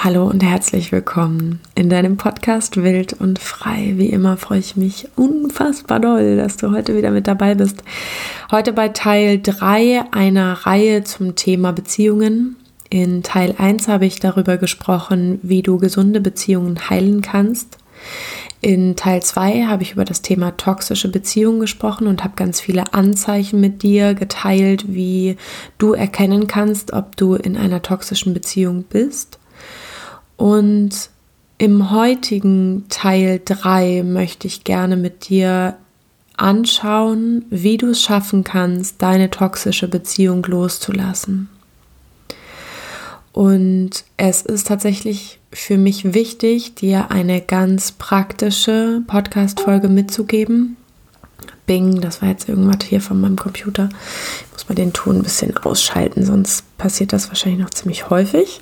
Hallo und herzlich willkommen in deinem Podcast Wild und Frei. Wie immer freue ich mich unfassbar doll, dass du heute wieder mit dabei bist. Heute bei Teil 3 einer Reihe zum Thema Beziehungen. In Teil 1 habe ich darüber gesprochen, wie du gesunde Beziehungen heilen kannst. In Teil 2 habe ich über das Thema toxische Beziehungen gesprochen und habe ganz viele Anzeichen mit dir geteilt, wie du erkennen kannst, ob du in einer toxischen Beziehung bist. Und im heutigen Teil 3 möchte ich gerne mit dir anschauen, wie du es schaffen kannst, deine toxische Beziehung loszulassen. Und es ist tatsächlich für mich wichtig, dir eine ganz praktische Podcast-Folge mitzugeben. Bing, das war jetzt irgendwas hier von meinem Computer. Ich muss mal den Ton ein bisschen ausschalten, sonst passiert das wahrscheinlich noch ziemlich häufig.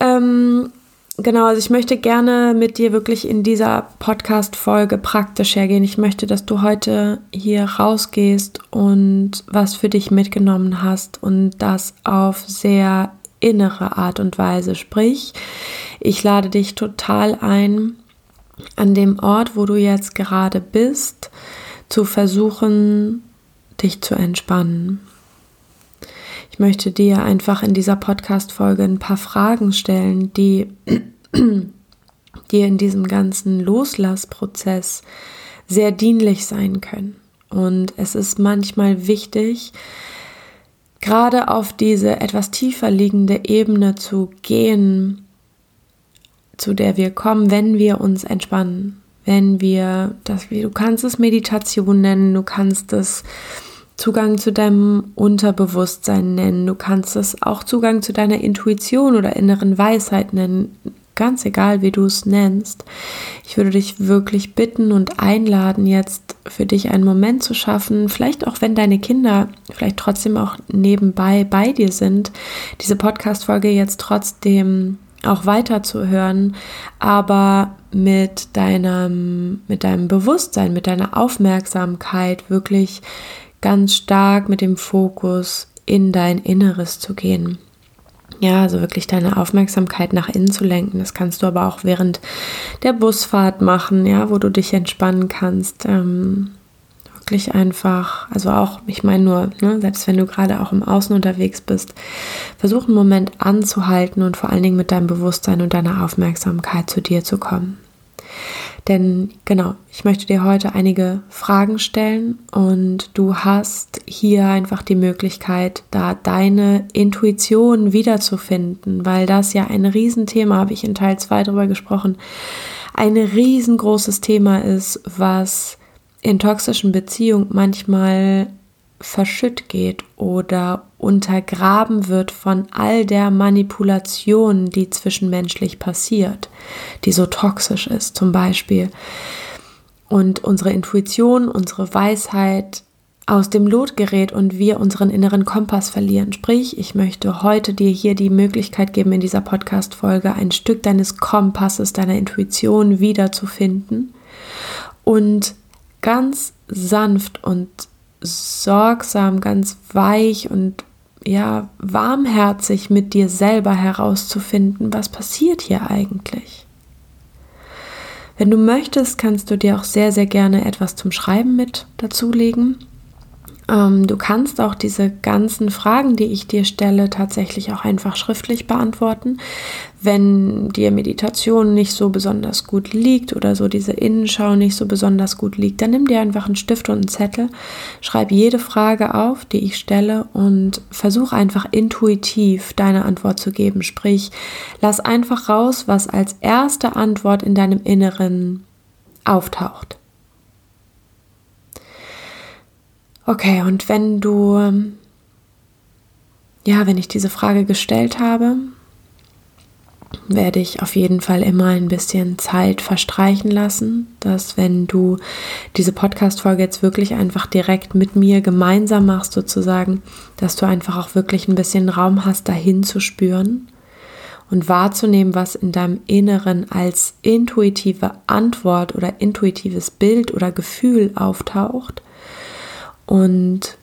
Ähm, Genau, also ich möchte gerne mit dir wirklich in dieser Podcast-Folge praktisch hergehen. Ich möchte, dass du heute hier rausgehst und was für dich mitgenommen hast und das auf sehr innere Art und Weise. Sprich, ich lade dich total ein, an dem Ort, wo du jetzt gerade bist, zu versuchen, dich zu entspannen. Möchte dir einfach in dieser Podcast-Folge ein paar Fragen stellen, die dir in diesem ganzen Loslassprozess sehr dienlich sein können. Und es ist manchmal wichtig, gerade auf diese etwas tiefer liegende Ebene zu gehen, zu der wir kommen, wenn wir uns entspannen. Wenn wir das, du kannst es Meditation nennen, du kannst es Zugang zu deinem Unterbewusstsein nennen, du kannst es auch Zugang zu deiner Intuition oder inneren Weisheit nennen. Ganz egal, wie du es nennst. Ich würde dich wirklich bitten und einladen, jetzt für dich einen Moment zu schaffen, vielleicht auch wenn deine Kinder vielleicht trotzdem auch nebenbei bei dir sind, diese Podcast-Folge jetzt trotzdem auch weiterzuhören, aber mit deinem, mit deinem Bewusstsein, mit deiner Aufmerksamkeit wirklich ganz stark mit dem Fokus in dein Inneres zu gehen. Ja, also wirklich deine Aufmerksamkeit nach innen zu lenken. Das kannst du aber auch während der Busfahrt machen, ja, wo du dich entspannen kannst. Ähm, wirklich einfach, also auch, ich meine nur, ne, selbst wenn du gerade auch im Außen unterwegs bist, versuch einen Moment anzuhalten und vor allen Dingen mit deinem Bewusstsein und deiner Aufmerksamkeit zu dir zu kommen. Denn genau, ich möchte dir heute einige Fragen stellen und du hast hier einfach die Möglichkeit, da deine Intuition wiederzufinden, weil das ja ein Riesenthema, habe ich in Teil 2 darüber gesprochen, ein riesengroßes Thema ist, was in toxischen Beziehungen manchmal verschütt geht oder untergraben wird von all der Manipulation, die zwischenmenschlich passiert, die so toxisch ist zum Beispiel. Und unsere Intuition, unsere Weisheit aus dem Lot gerät und wir unseren inneren Kompass verlieren. Sprich, ich möchte heute dir hier die Möglichkeit geben, in dieser Podcast-Folge ein Stück deines Kompasses, deiner Intuition wiederzufinden und ganz sanft und sorgsam, ganz weich und ja, warmherzig mit dir selber herauszufinden, was passiert hier eigentlich. Wenn du möchtest, kannst du dir auch sehr, sehr gerne etwas zum Schreiben mit dazulegen. Ähm, du kannst auch diese ganzen Fragen, die ich dir stelle, tatsächlich auch einfach schriftlich beantworten. Wenn dir Meditation nicht so besonders gut liegt oder so diese Innenschau nicht so besonders gut liegt, dann nimm dir einfach einen Stift und einen Zettel, schreib jede Frage auf, die ich stelle und versuch einfach intuitiv deine Antwort zu geben. Sprich, lass einfach raus, was als erste Antwort in deinem Inneren auftaucht. Okay, und wenn du, ja, wenn ich diese Frage gestellt habe, werde ich auf jeden Fall immer ein bisschen Zeit verstreichen lassen, dass wenn du diese Podcast-Folge jetzt wirklich einfach direkt mit mir gemeinsam machst, sozusagen, dass du einfach auch wirklich ein bisschen Raum hast, dahin zu spüren und wahrzunehmen, was in deinem Inneren als intuitive Antwort oder intuitives Bild oder Gefühl auftaucht und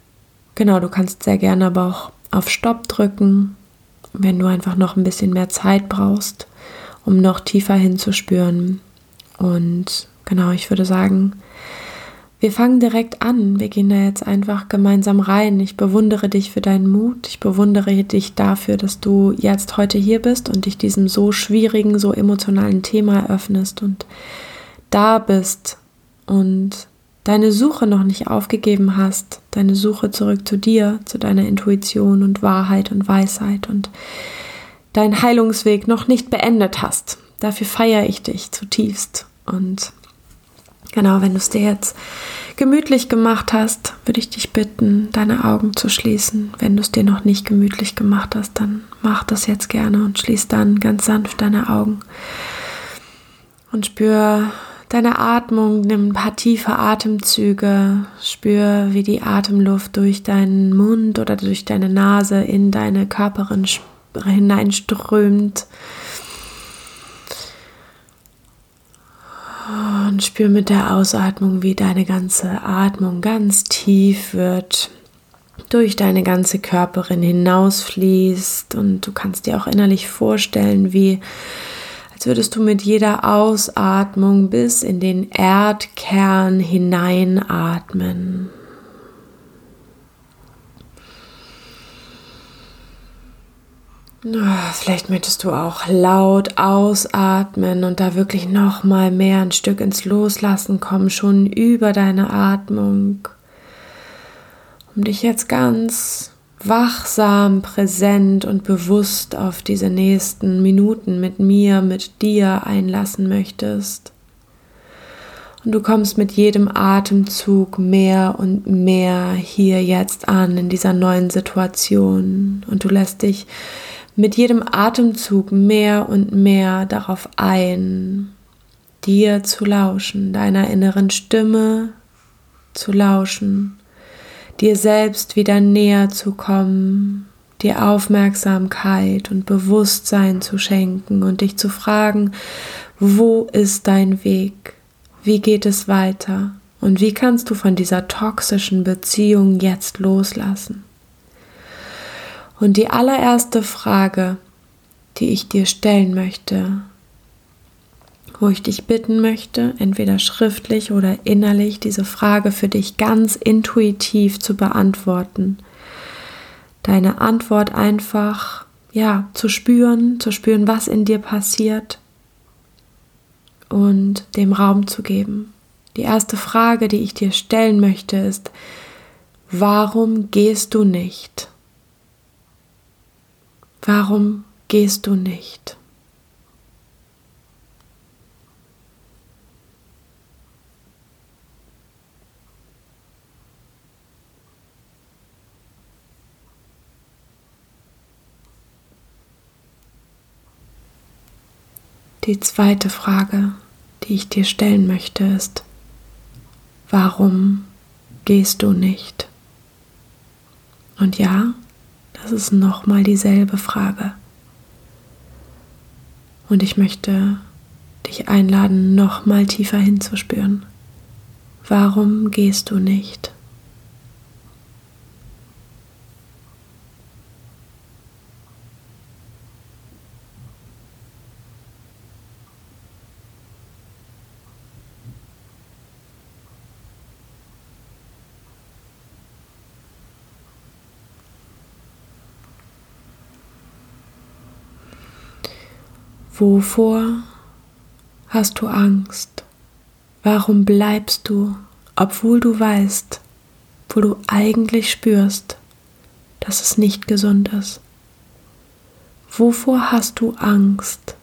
genau, du kannst sehr gerne aber auch auf Stopp drücken wenn du einfach noch ein bisschen mehr Zeit brauchst, um noch tiefer hinzuspüren. Und genau, ich würde sagen, wir fangen direkt an. Wir gehen da jetzt einfach gemeinsam rein. Ich bewundere dich für deinen Mut. Ich bewundere dich dafür, dass du jetzt heute hier bist und dich diesem so schwierigen, so emotionalen Thema eröffnest und da bist und deine Suche noch nicht aufgegeben hast, deine Suche zurück zu dir, zu deiner Intuition und Wahrheit und Weisheit und deinen Heilungsweg noch nicht beendet hast. Dafür feiere ich dich zutiefst. Und genau, wenn du es dir jetzt gemütlich gemacht hast, würde ich dich bitten, deine Augen zu schließen. Wenn du es dir noch nicht gemütlich gemacht hast, dann mach das jetzt gerne und schließ dann ganz sanft deine Augen und spür deine Atmung, nimm ein paar tiefe Atemzüge, spür, wie die Atemluft durch deinen Mund oder durch deine Nase in deine Körperin hineinströmt. Und spür mit der Ausatmung, wie deine ganze Atmung ganz tief wird, durch deine ganze Körperin hinausfließt. Und du kannst dir auch innerlich vorstellen, wie als würdest du mit jeder Ausatmung bis in den Erdkern hineinatmen. Vielleicht möchtest du auch laut ausatmen und da wirklich noch mal mehr ein Stück ins Loslassen kommen, schon über deine Atmung, um dich jetzt ganz wachsam, präsent und bewusst auf diese nächsten Minuten mit mir, mit dir einlassen möchtest. Und du kommst mit jedem Atemzug mehr und mehr hier jetzt an in dieser neuen Situation. Und du lässt dich mit jedem Atemzug mehr und mehr darauf ein, dir zu lauschen, deiner inneren Stimme zu lauschen dir selbst wieder näher zu kommen, dir Aufmerksamkeit und Bewusstsein zu schenken und dich zu fragen, wo ist dein Weg? Wie geht es weiter? Und wie kannst du von dieser toxischen Beziehung jetzt loslassen? Und die allererste Frage, die ich dir stellen möchte, wo ich dich bitten möchte, entweder schriftlich oder innerlich, diese Frage für dich ganz intuitiv zu beantworten. Deine Antwort einfach, ja, zu spüren, zu spüren, was in dir passiert und dem Raum zu geben. Die erste Frage, die ich dir stellen möchte, ist, warum gehst du nicht? Warum gehst du nicht? Die zweite Frage, die ich dir stellen möchte, ist, warum gehst du nicht? Und ja, das ist nochmal dieselbe Frage. Und ich möchte dich einladen, nochmal tiefer hinzuspüren. Warum gehst du nicht? Wovor hast du Angst? Warum bleibst du, obwohl du weißt, wo du eigentlich spürst, dass es nicht gesund ist? Wovor hast du Angst?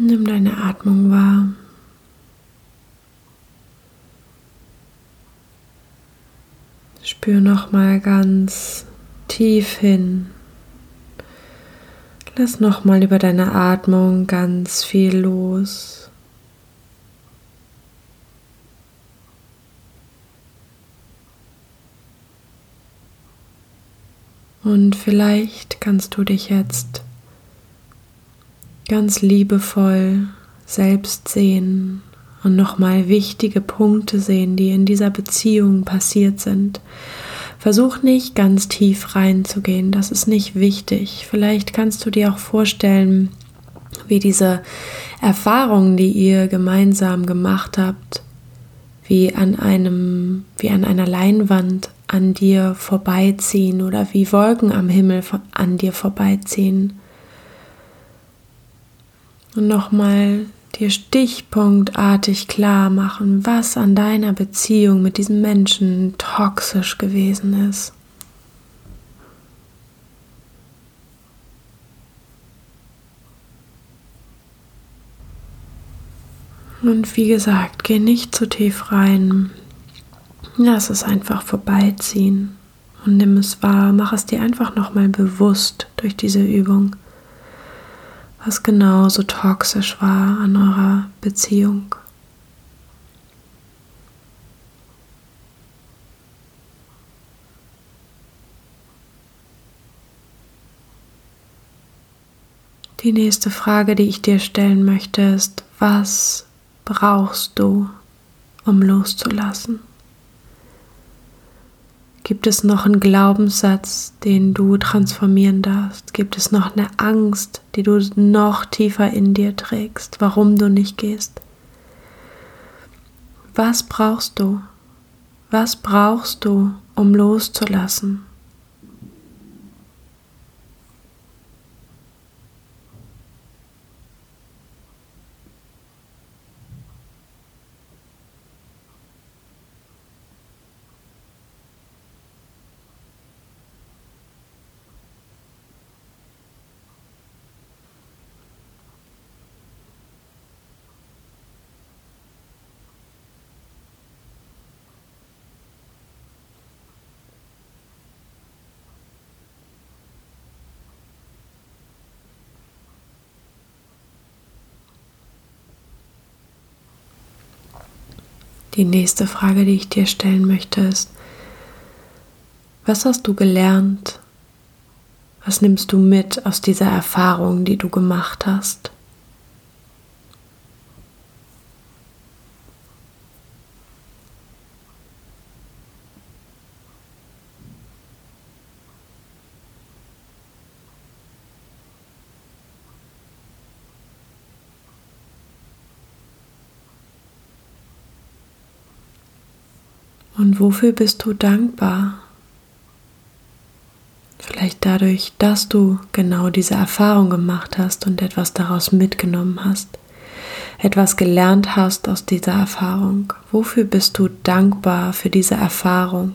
Nimm deine Atmung wahr. Spür noch mal ganz tief hin. Lass noch mal über deine Atmung ganz viel los. Und vielleicht kannst du dich jetzt ganz liebevoll selbst sehen und nochmal wichtige Punkte sehen, die in dieser Beziehung passiert sind. Versuch nicht ganz tief reinzugehen, das ist nicht wichtig. Vielleicht kannst du dir auch vorstellen, wie diese Erfahrungen, die ihr gemeinsam gemacht habt, wie an einem, wie an einer Leinwand an dir vorbeiziehen oder wie Wolken am Himmel an dir vorbeiziehen. Und nochmal dir stichpunktartig klar machen, was an deiner Beziehung mit diesem Menschen toxisch gewesen ist. Und wie gesagt, geh nicht zu tief rein. Lass es einfach vorbeiziehen und nimm es wahr. Mach es dir einfach nochmal bewusst durch diese Übung was genau so toxisch war an eurer Beziehung. Die nächste Frage, die ich dir stellen möchte, ist, was brauchst du, um loszulassen? Gibt es noch einen Glaubenssatz, den du transformieren darfst? Gibt es noch eine Angst, die du noch tiefer in dir trägst, warum du nicht gehst? Was brauchst du? Was brauchst du, um loszulassen? Die nächste Frage, die ich dir stellen möchte, ist, was hast du gelernt? Was nimmst du mit aus dieser Erfahrung, die du gemacht hast? Und wofür bist du dankbar? Vielleicht dadurch, dass du genau diese Erfahrung gemacht hast und etwas daraus mitgenommen hast, etwas gelernt hast aus dieser Erfahrung. Wofür bist du dankbar für diese Erfahrung?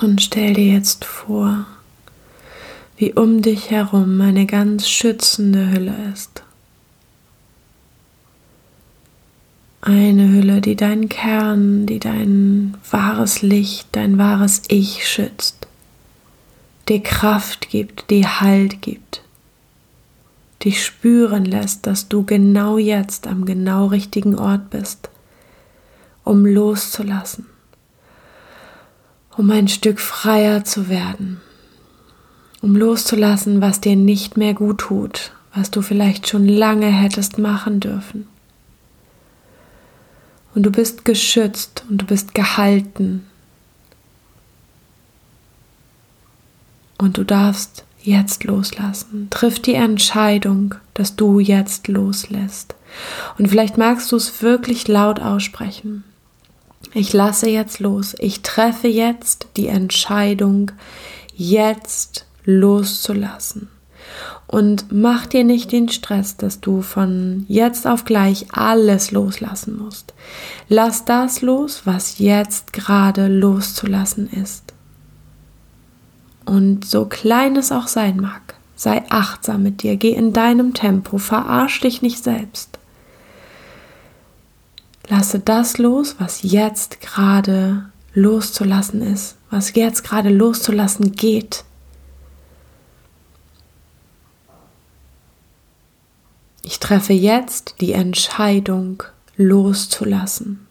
Und stell dir jetzt vor, wie um dich herum eine ganz schützende Hülle ist. Eine Hülle, die deinen Kern, die dein wahres Licht, dein wahres Ich schützt, dir Kraft gibt, dir Halt gibt, dich spüren lässt, dass du genau jetzt am genau richtigen Ort bist, um loszulassen um ein Stück freier zu werden, um loszulassen, was dir nicht mehr gut tut, was du vielleicht schon lange hättest machen dürfen, Und du bist geschützt und du bist gehalten. Und du darfst jetzt loslassen. Triff die Entscheidung, dass du jetzt loslässt. Und vielleicht magst du es wirklich laut aussprechen. Ich lasse jetzt los. Ich treffe jetzt die Entscheidung, jetzt loszulassen. Und mach dir nicht den Stress, dass du von jetzt auf gleich alles loslassen musst. Lass das los, was jetzt gerade loszulassen ist. Und so klein es auch sein mag, sei achtsam mit dir, geh in deinem Tempo, verarsch dich nicht selbst. Lasse das los, was jetzt gerade loszulassen ist, was jetzt gerade loszulassen geht. Ich treffe jetzt die Entscheidung loszulassen.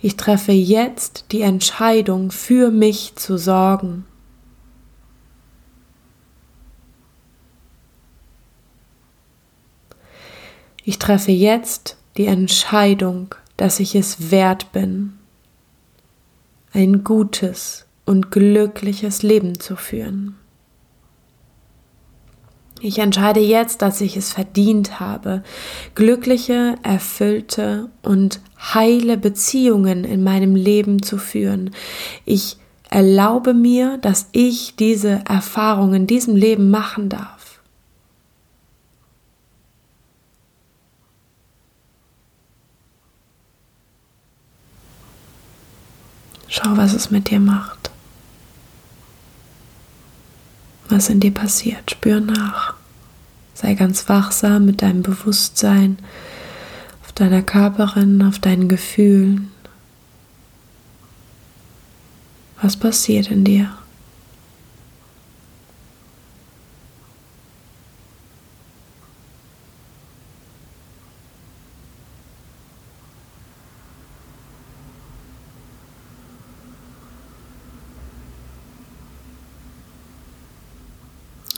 Ich treffe jetzt die Entscheidung für mich zu sorgen. Ich treffe jetzt die Entscheidung, dass ich es wert bin, ein gutes und glückliches Leben zu führen. Ich entscheide jetzt, dass ich es verdient habe, glückliche, erfüllte und heile Beziehungen in meinem Leben zu führen. Ich erlaube mir, dass ich diese Erfahrung in diesem Leben machen darf. Schau, was es mit dir macht was in dir passiert. Spür nach. Sei ganz wachsam mit deinem Bewusstsein auf deiner Körperin, auf deinen Gefühlen. Was passiert in dir?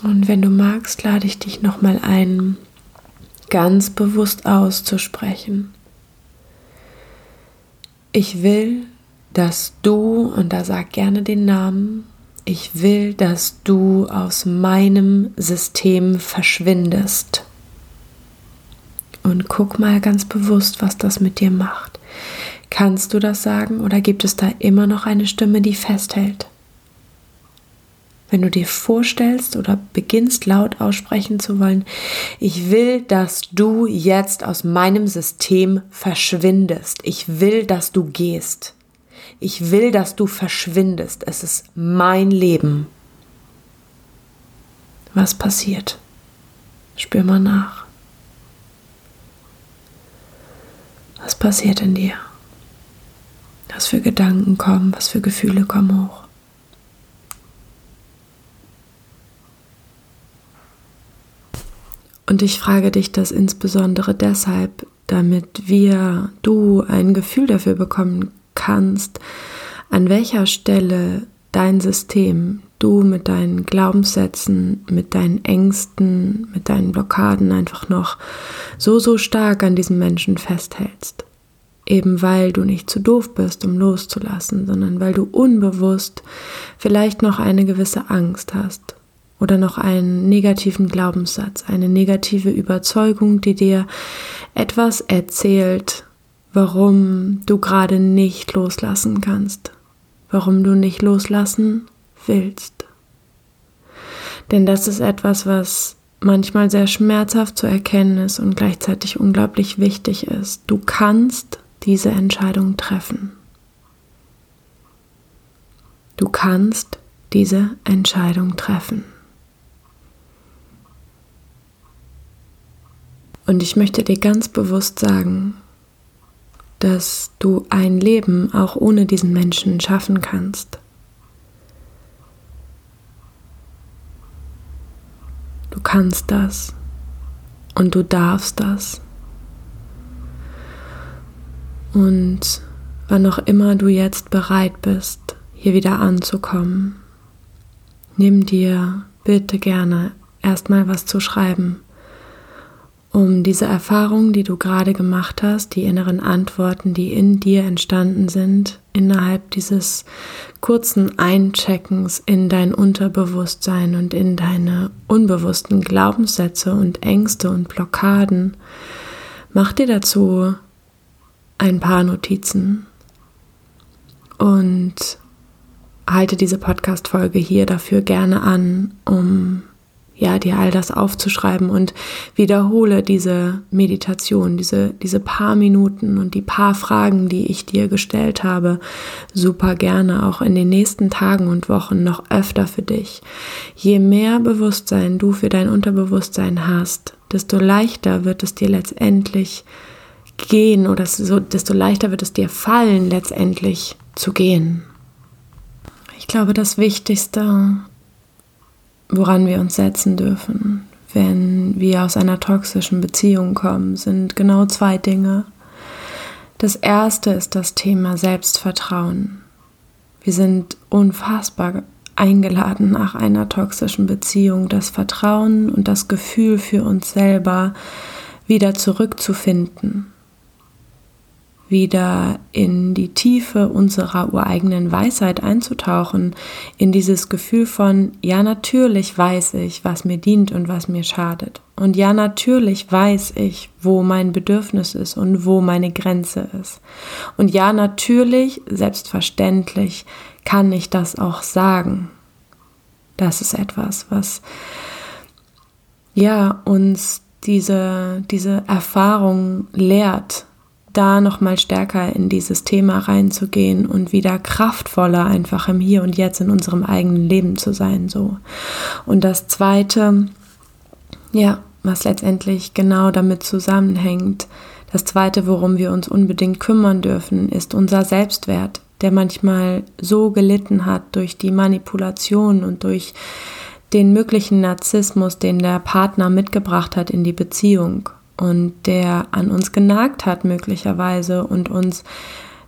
Und wenn du magst, lade ich dich nochmal ein, ganz bewusst auszusprechen. Ich will, dass du, und da sag gerne den Namen, ich will, dass du aus meinem System verschwindest. Und guck mal ganz bewusst, was das mit dir macht. Kannst du das sagen oder gibt es da immer noch eine Stimme, die festhält? Wenn du dir vorstellst oder beginnst laut aussprechen zu wollen, ich will, dass du jetzt aus meinem System verschwindest. Ich will, dass du gehst. Ich will, dass du verschwindest. Es ist mein Leben. Was passiert? Spür mal nach. Was passiert in dir? Was für Gedanken kommen, was für Gefühle kommen hoch? Und ich frage dich das insbesondere deshalb, damit wir, du ein Gefühl dafür bekommen kannst, an welcher Stelle dein System, du mit deinen Glaubenssätzen, mit deinen Ängsten, mit deinen Blockaden einfach noch so, so stark an diesem Menschen festhältst. Eben weil du nicht zu doof bist, um loszulassen, sondern weil du unbewusst vielleicht noch eine gewisse Angst hast oder noch einen negativen Glaubenssatz, eine negative Überzeugung, die dir etwas erzählt, warum du gerade nicht loslassen kannst, warum du nicht loslassen willst. Denn das ist etwas, was manchmal sehr schmerzhaft zu erkennen ist und gleichzeitig unglaublich wichtig ist. Du kannst diese Entscheidung treffen. Du kannst diese Entscheidung treffen. Und ich möchte dir ganz bewusst sagen, dass du ein Leben auch ohne diesen Menschen schaffen kannst. Du kannst das und du darfst das. Und wann auch immer du jetzt bereit bist, hier wieder anzukommen, nimm dir bitte gerne erstmal was zu schreiben um diese Erfahrungen, die du gerade gemacht hast, die inneren Antworten, die in dir entstanden sind, innerhalb dieses kurzen Eincheckens in dein Unterbewusstsein und in deine unbewussten Glaubenssätze und Ängste und Blockaden, mach dir dazu ein paar Notizen und halte diese Podcast-Folge hier dafür gerne an, um ja, dir all das aufzuschreiben und wiederhole diese Meditation, diese, diese paar Minuten und die paar Fragen, die ich dir gestellt habe, super gerne auch in den nächsten Tagen und Wochen noch öfter für dich. Je mehr Bewusstsein du für dein Unterbewusstsein hast, desto leichter wird es dir letztendlich gehen oder so, desto leichter wird es dir fallen, letztendlich zu gehen. Ich glaube, das Wichtigste woran wir uns setzen dürfen, wenn wir aus einer toxischen Beziehung kommen, sind genau zwei Dinge. Das erste ist das Thema Selbstvertrauen. Wir sind unfassbar eingeladen nach einer toxischen Beziehung, das Vertrauen und das Gefühl für uns selber wieder zurückzufinden wieder in die Tiefe unserer ureigenen Weisheit einzutauchen, in dieses Gefühl von, ja natürlich weiß ich, was mir dient und was mir schadet. Und ja natürlich weiß ich, wo mein Bedürfnis ist und wo meine Grenze ist. Und ja natürlich, selbstverständlich, kann ich das auch sagen. Das ist etwas, was ja uns diese, diese Erfahrung lehrt, da noch mal stärker in dieses Thema reinzugehen und wieder kraftvoller einfach im Hier und Jetzt in unserem eigenen Leben zu sein so. Und das zweite ja, was letztendlich genau damit zusammenhängt, das zweite, worum wir uns unbedingt kümmern dürfen, ist unser Selbstwert, der manchmal so gelitten hat durch die Manipulation und durch den möglichen Narzissmus, den der Partner mitgebracht hat in die Beziehung und der an uns genagt hat möglicherweise und uns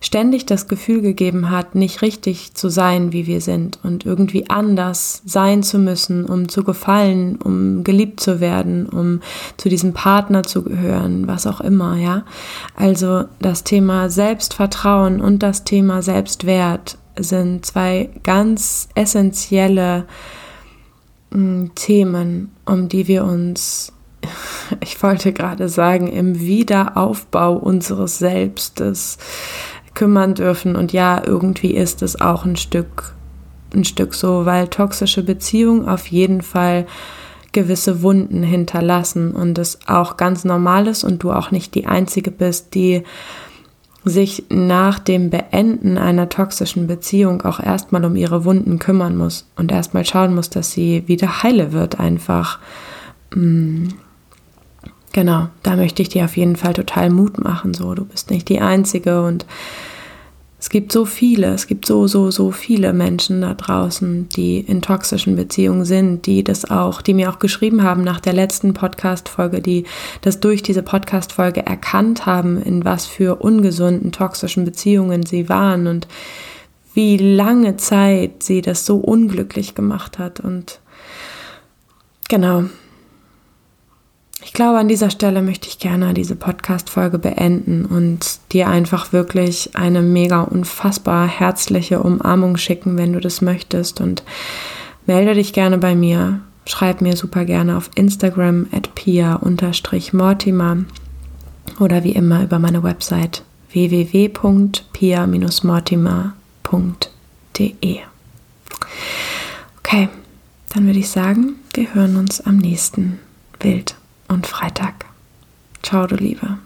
ständig das Gefühl gegeben hat, nicht richtig zu sein, wie wir sind und irgendwie anders sein zu müssen, um zu gefallen, um geliebt zu werden, um zu diesem Partner zu gehören, was auch immer, ja. Also das Thema Selbstvertrauen und das Thema Selbstwert sind zwei ganz essentielle mm, Themen, um die wir uns ich wollte gerade sagen, im Wiederaufbau unseres Selbstes kümmern dürfen. Und ja, irgendwie ist es auch ein Stück, ein Stück so, weil toxische Beziehungen auf jeden Fall gewisse Wunden hinterlassen und es auch ganz normal ist und du auch nicht die Einzige bist, die sich nach dem Beenden einer toxischen Beziehung auch erstmal um ihre Wunden kümmern muss und erstmal schauen muss, dass sie wieder heile wird einfach. Mm. Genau, da möchte ich dir auf jeden Fall total Mut machen. So, du bist nicht die Einzige und es gibt so viele, es gibt so, so, so viele Menschen da draußen, die in toxischen Beziehungen sind, die das auch, die mir auch geschrieben haben nach der letzten Podcast-Folge, die das durch diese Podcast-Folge erkannt haben, in was für ungesunden, toxischen Beziehungen sie waren und wie lange Zeit sie das so unglücklich gemacht hat. Und genau, ich glaube, an dieser Stelle möchte ich gerne diese Podcast-Folge beenden und dir einfach wirklich eine mega unfassbar herzliche Umarmung schicken, wenn du das möchtest. Und melde dich gerne bei mir. Schreib mir super gerne auf Instagram at pia-mortimer oder wie immer über meine Website www.pia-mortimer.de. Okay, dann würde ich sagen, wir hören uns am nächsten Bild und Freitag. Ciao, du Liebe.